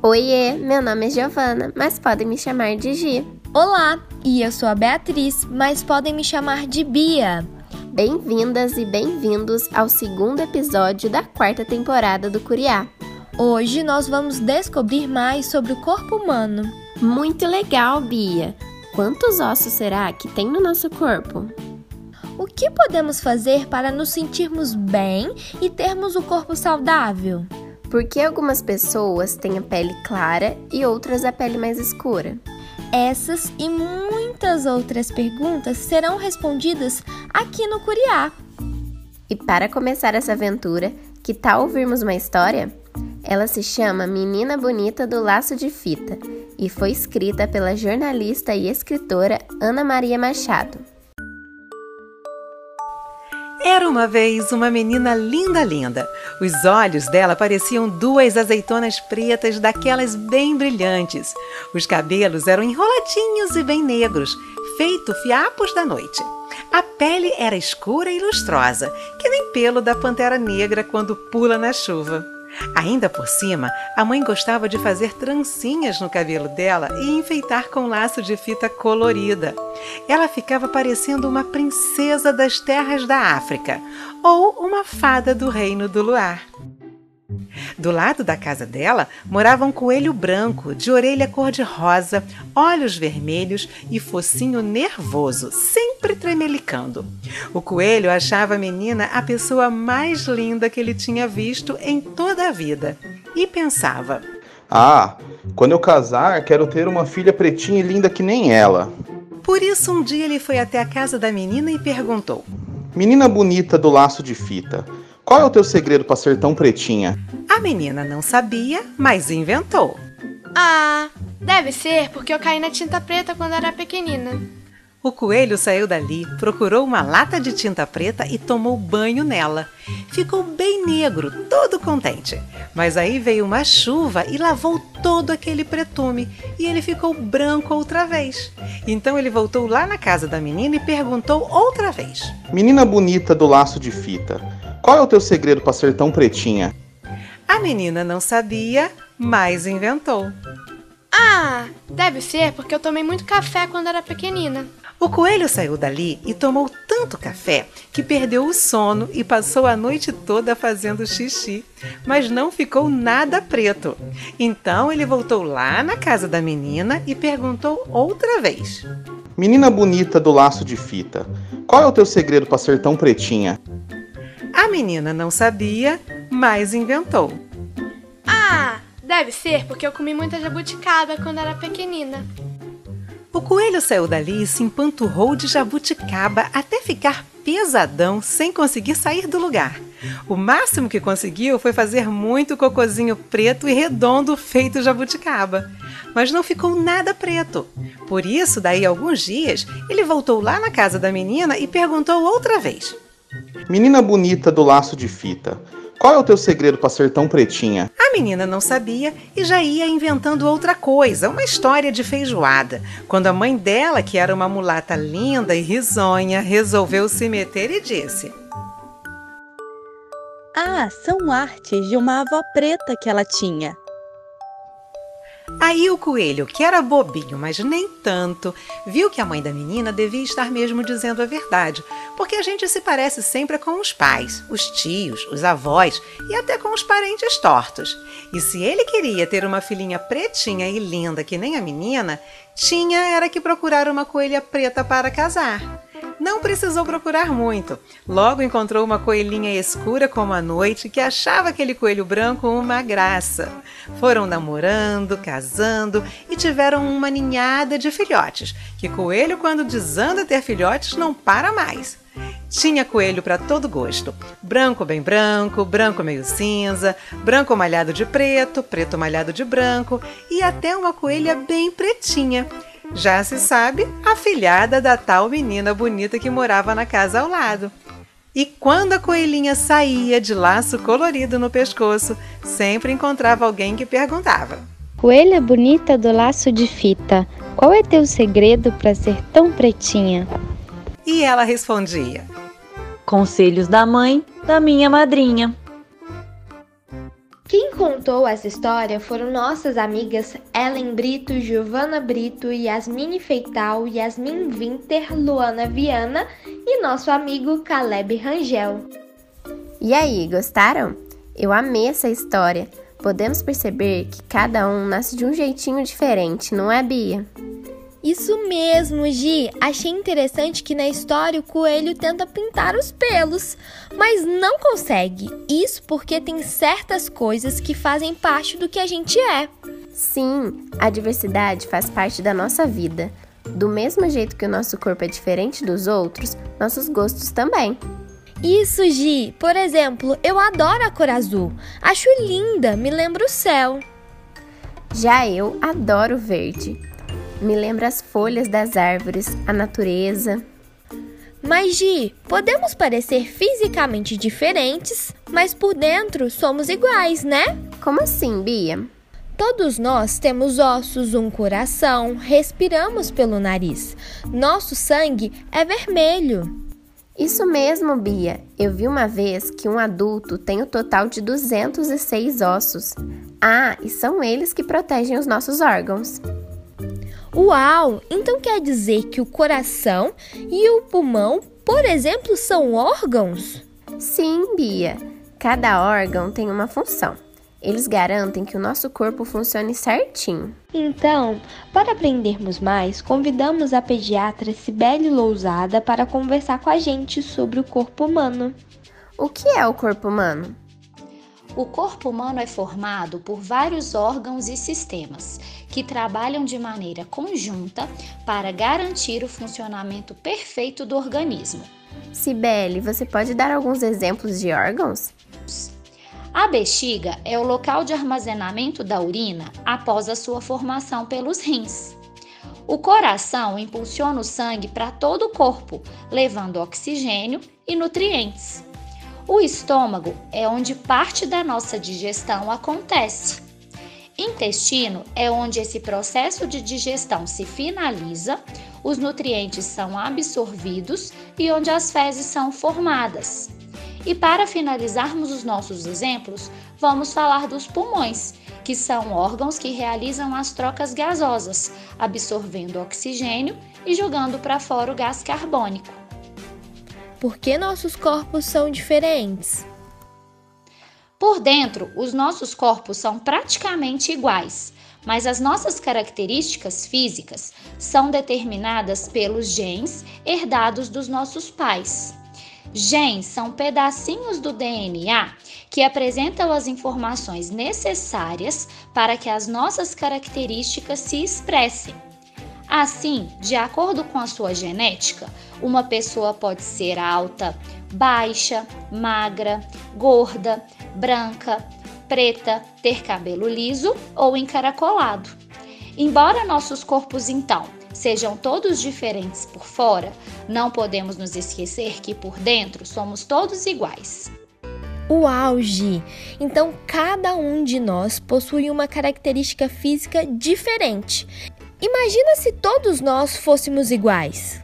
Oiê, meu nome é Giovana, mas podem me chamar de Gi. Olá, e eu sou a Beatriz, mas podem me chamar de Bia. Bem-vindas e bem-vindos ao segundo episódio da quarta temporada do Curiá. Hoje nós vamos descobrir mais sobre o corpo humano. Muito legal, Bia! Quantos ossos será que tem no nosso corpo? O que podemos fazer para nos sentirmos bem e termos o corpo saudável? Por que algumas pessoas têm a pele clara e outras a pele mais escura? Essas e muitas outras perguntas serão respondidas aqui no Curiá. E para começar essa aventura, que tal ouvirmos uma história? Ela se chama Menina Bonita do Laço de Fita e foi escrita pela jornalista e escritora Ana Maria Machado. Era uma vez uma menina linda, linda. Os olhos dela pareciam duas azeitonas pretas, daquelas bem brilhantes. Os cabelos eram enroladinhos e bem negros, feito fiapos da noite. A pele era escura e lustrosa, que nem pelo da pantera negra quando pula na chuva. Ainda por cima, a mãe gostava de fazer trancinhas no cabelo dela e enfeitar com laço de fita colorida. Ela ficava parecendo uma princesa das terras da África ou uma fada do reino do luar. Do lado da casa dela morava um coelho branco, de orelha cor-de-rosa, olhos vermelhos e focinho nervoso, sempre tremelicando. O coelho achava a menina a pessoa mais linda que ele tinha visto em toda a vida e pensava: Ah, quando eu casar, quero ter uma filha pretinha e linda que nem ela. Por isso, um dia ele foi até a casa da menina e perguntou: Menina bonita do laço de fita, qual é o teu segredo para ser tão pretinha? A menina não sabia, mas inventou. Ah, deve ser porque eu caí na tinta preta quando era pequenina. O coelho saiu dali, procurou uma lata de tinta preta e tomou banho nela. Ficou bem negro, todo contente. Mas aí veio uma chuva e lavou todo aquele pretume e ele ficou branco outra vez. Então ele voltou lá na casa da menina e perguntou outra vez: Menina bonita do laço de fita, qual é o teu segredo para ser tão pretinha? A menina não sabia, mas inventou. Ah, deve ser porque eu tomei muito café quando era pequenina. O coelho saiu dali e tomou tanto café que perdeu o sono e passou a noite toda fazendo xixi, mas não ficou nada preto. Então ele voltou lá na casa da menina e perguntou outra vez: Menina bonita do laço de fita, qual é o teu segredo para ser tão pretinha? A menina não sabia, mas inventou. Ah, deve ser porque eu comi muita jabuticaba quando era pequenina. O coelho saiu dali e se empanturrou de jabuticaba até ficar pesadão sem conseguir sair do lugar. O máximo que conseguiu foi fazer muito cocozinho preto e redondo feito jabuticaba. Mas não ficou nada preto. Por isso, daí a alguns dias, ele voltou lá na casa da menina e perguntou outra vez: Menina bonita do laço de fita, qual é o teu segredo para ser tão pretinha? A menina não sabia e já ia inventando outra coisa, uma história de feijoada. Quando a mãe dela, que era uma mulata linda e risonha, resolveu se meter e disse: Ah, são artes de uma avó preta que ela tinha. Aí o coelho, que era bobinho, mas nem tanto, viu que a mãe da menina devia estar mesmo dizendo a verdade, porque a gente se parece sempre com os pais, os tios, os avós e até com os parentes tortos. E se ele queria ter uma filhinha pretinha e linda que nem a menina, tinha era que procurar uma coelha preta para casar. Não precisou procurar muito. Logo encontrou uma coelhinha escura como a noite que achava aquele coelho branco uma graça. Foram namorando, casando e tiveram uma ninhada de filhotes, que coelho, quando desanda ter filhotes, não para mais. Tinha coelho para todo gosto: branco bem branco, branco meio cinza, branco malhado de preto, preto malhado de branco e até uma coelha bem pretinha. Já se sabe, a filhada da tal menina bonita que morava na casa ao lado. E quando a coelhinha saía de laço colorido no pescoço, sempre encontrava alguém que perguntava: Coelha bonita do laço de fita, qual é teu segredo para ser tão pretinha? E ela respondia: Conselhos da mãe da minha madrinha. Quem contou essa história foram nossas amigas Ellen Brito, Giovana Brito, Yasmine Feital, Yasmin Winter, Luana Viana e nosso amigo Caleb Rangel. E aí, gostaram? Eu amei essa história. Podemos perceber que cada um nasce de um jeitinho diferente, não é, Bia? Isso mesmo, Gi. Achei interessante que na história o coelho tenta pintar os pelos, mas não consegue. Isso porque tem certas coisas que fazem parte do que a gente é. Sim, a diversidade faz parte da nossa vida. Do mesmo jeito que o nosso corpo é diferente dos outros, nossos gostos também. Isso, Gi. Por exemplo, eu adoro a cor azul. Acho linda, me lembra o céu. Já eu adoro o verde me lembra as folhas das árvores, a natureza. Mas, Gi, podemos parecer fisicamente diferentes, mas por dentro somos iguais, né? Como assim, Bia? Todos nós temos ossos, um coração, respiramos pelo nariz. Nosso sangue é vermelho. Isso mesmo, Bia. Eu vi uma vez que um adulto tem o total de 206 ossos. Ah, e são eles que protegem os nossos órgãos. Uau! Então quer dizer que o coração e o pulmão, por exemplo, são órgãos? Sim, Bia. Cada órgão tem uma função. Eles garantem que o nosso corpo funcione certinho. Então, para aprendermos mais, convidamos a pediatra Cibele Lousada para conversar com a gente sobre o corpo humano. O que é o corpo humano? O corpo humano é formado por vários órgãos e sistemas que trabalham de maneira conjunta para garantir o funcionamento perfeito do organismo. Cibele, você pode dar alguns exemplos de órgãos? A bexiga é o local de armazenamento da urina após a sua formação pelos rins. O coração impulsiona o sangue para todo o corpo, levando oxigênio e nutrientes. O estômago é onde parte da nossa digestão acontece. Intestino é onde esse processo de digestão se finaliza, os nutrientes são absorvidos e onde as fezes são formadas. E para finalizarmos os nossos exemplos, vamos falar dos pulmões, que são órgãos que realizam as trocas gasosas, absorvendo oxigênio e jogando para fora o gás carbônico. Por que nossos corpos são diferentes? Por dentro, os nossos corpos são praticamente iguais, mas as nossas características físicas são determinadas pelos genes herdados dos nossos pais. Genes são pedacinhos do DNA que apresentam as informações necessárias para que as nossas características se expressem. Assim, de acordo com a sua genética, uma pessoa pode ser alta, baixa, magra, gorda, branca, preta, ter cabelo liso ou encaracolado. Embora nossos corpos então sejam todos diferentes por fora, não podemos nos esquecer que por dentro somos todos iguais. O auge! Então cada um de nós possui uma característica física diferente. Imagina se todos nós fôssemos iguais.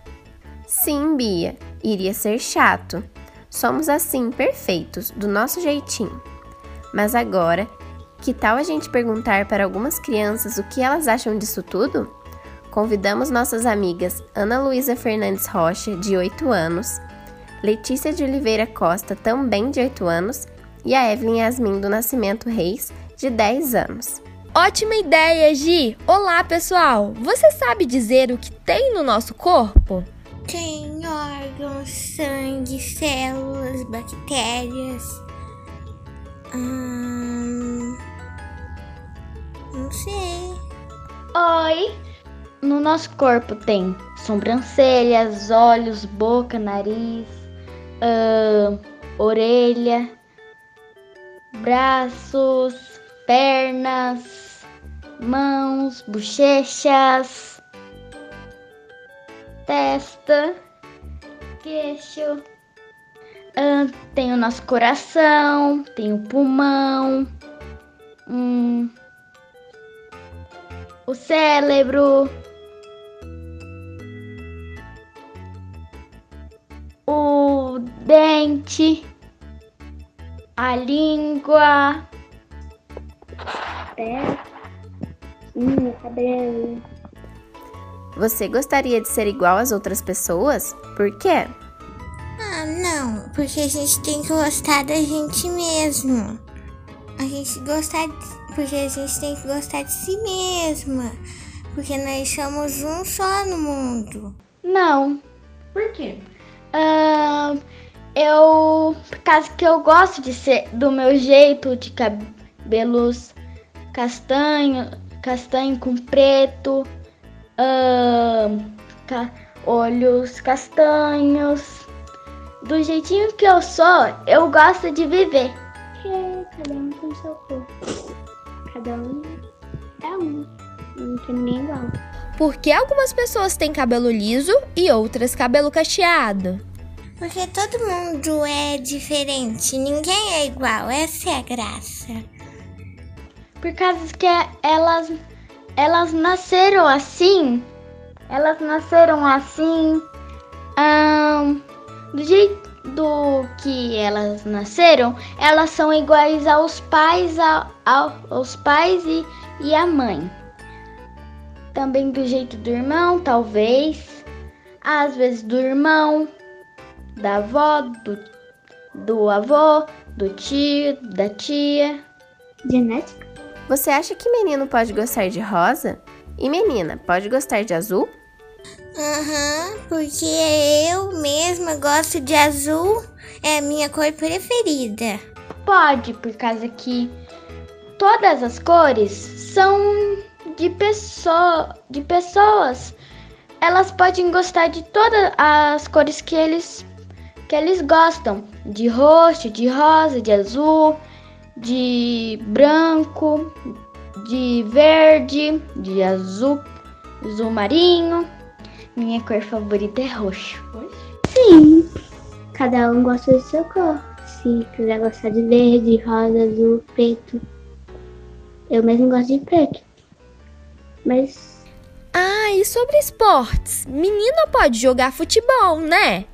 Sim, Bia, iria ser chato. Somos assim, perfeitos, do nosso jeitinho. Mas agora, que tal a gente perguntar para algumas crianças o que elas acham disso tudo? Convidamos nossas amigas Ana Luísa Fernandes Rocha, de 8 anos, Letícia de Oliveira Costa, também de 8 anos, e a Evelyn Yasmin do Nascimento Reis, de 10 anos. Ótima ideia, Gi! Olá, pessoal! Você sabe dizer o que tem no nosso corpo? Tem órgãos, sangue, células, bactérias. Hum, não sei. Oi! No nosso corpo tem sobrancelhas, olhos, boca, nariz, uh, orelha, braços, pernas, mãos, bochechas, testa, queixo. Tem o nosso coração, tem o pulmão, hum, o cérebro, o dente, a língua, pé, hum, cabelo. Você gostaria de ser igual às outras pessoas? Por quê? Ah, não, porque a gente tem que gostar da gente mesmo. A gente gostar de, porque a gente tem que gostar de si mesma. Porque nós somos um só no mundo. Não. Por quê? Uh, eu. Por causa que eu gosto de ser do meu jeito de cabelos castanho, castanho com preto, uh, ca olhos castanhos. Do jeitinho que eu sou, eu gosto de viver. Porque cada um tem seu corpo. Cada um é um. Não tem ninguém igual. Por que algumas pessoas têm cabelo liso e outras cabelo cacheado? Porque todo mundo é diferente, ninguém é igual, essa é a graça. Por causa que elas elas nasceram assim, elas nasceram assim, do jeito do que elas nasceram, elas são iguais aos pais, a, aos pais e, e a mãe também do jeito do irmão, talvez, às vezes do irmão, da avó, do, do avô, do tio, da tia. Genética? Você acha que menino pode gostar de rosa? E menina, pode gostar de azul? Aham, uhum, porque eu mesma gosto de azul, é a minha cor preferida. Pode, por causa que todas as cores são de, pessoa, de pessoas. Elas podem gostar de todas as cores que eles, que eles gostam: de roxo, de rosa, de azul, de branco, de verde, de azul, azul marinho. Minha cor favorita é roxo. Sim, cada um gosta do seu cor. Se quiser gostar de verde, rosa, azul, preto. Eu mesmo gosto de preto. Mas. Ah, e sobre esportes? Menina pode jogar futebol, né?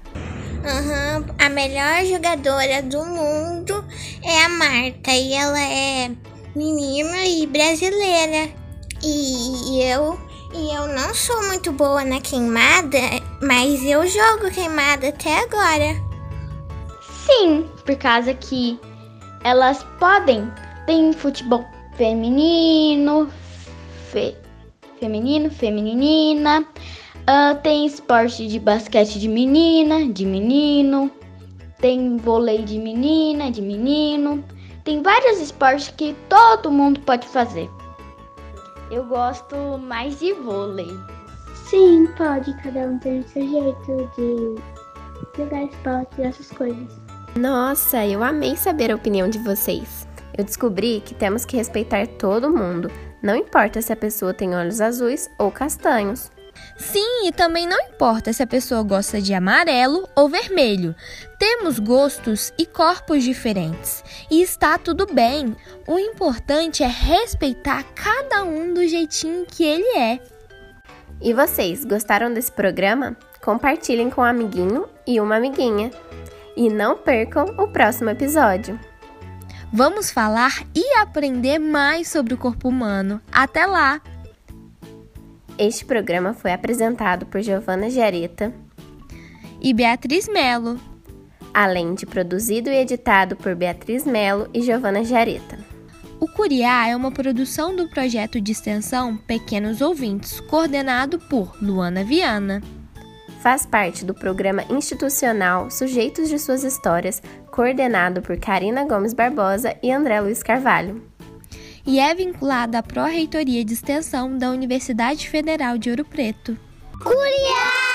Uhum, a melhor jogadora do mundo é a Marta e ela é menina e brasileira. E, e eu e eu não sou muito boa na queimada, mas eu jogo queimada até agora. Sim, por causa que elas podem. Tem futebol feminino, fe, feminino, feminina. Uh, tem esporte de basquete de menina, de menino. Tem vôlei de menina, de menino. Tem vários esportes que todo mundo pode fazer. Eu gosto mais de vôlei. Sim, pode. Cada um tem o seu jeito de jogar esporte e essas coisas. Nossa, eu amei saber a opinião de vocês. Eu descobri que temos que respeitar todo mundo, não importa se a pessoa tem olhos azuis ou castanhos. Sim, e também não importa se a pessoa gosta de amarelo ou vermelho. Temos gostos e corpos diferentes e está tudo bem. O importante é respeitar cada um do jeitinho que ele é. E vocês, gostaram desse programa? Compartilhem com um amiguinho e uma amiguinha. E não percam o próximo episódio. Vamos falar e aprender mais sobre o corpo humano. Até lá! Este programa foi apresentado por Giovana Jareta e Beatriz Melo, além de produzido e editado por Beatriz Melo e Giovana Jareta. O Curiá é uma produção do projeto de extensão Pequenos Ouvintes, coordenado por Luana Viana. Faz parte do programa institucional Sujeitos de Suas Histórias, coordenado por Karina Gomes Barbosa e André Luiz Carvalho. E é vinculada à Pró-Reitoria de Extensão da Universidade Federal de Ouro Preto. Curiá!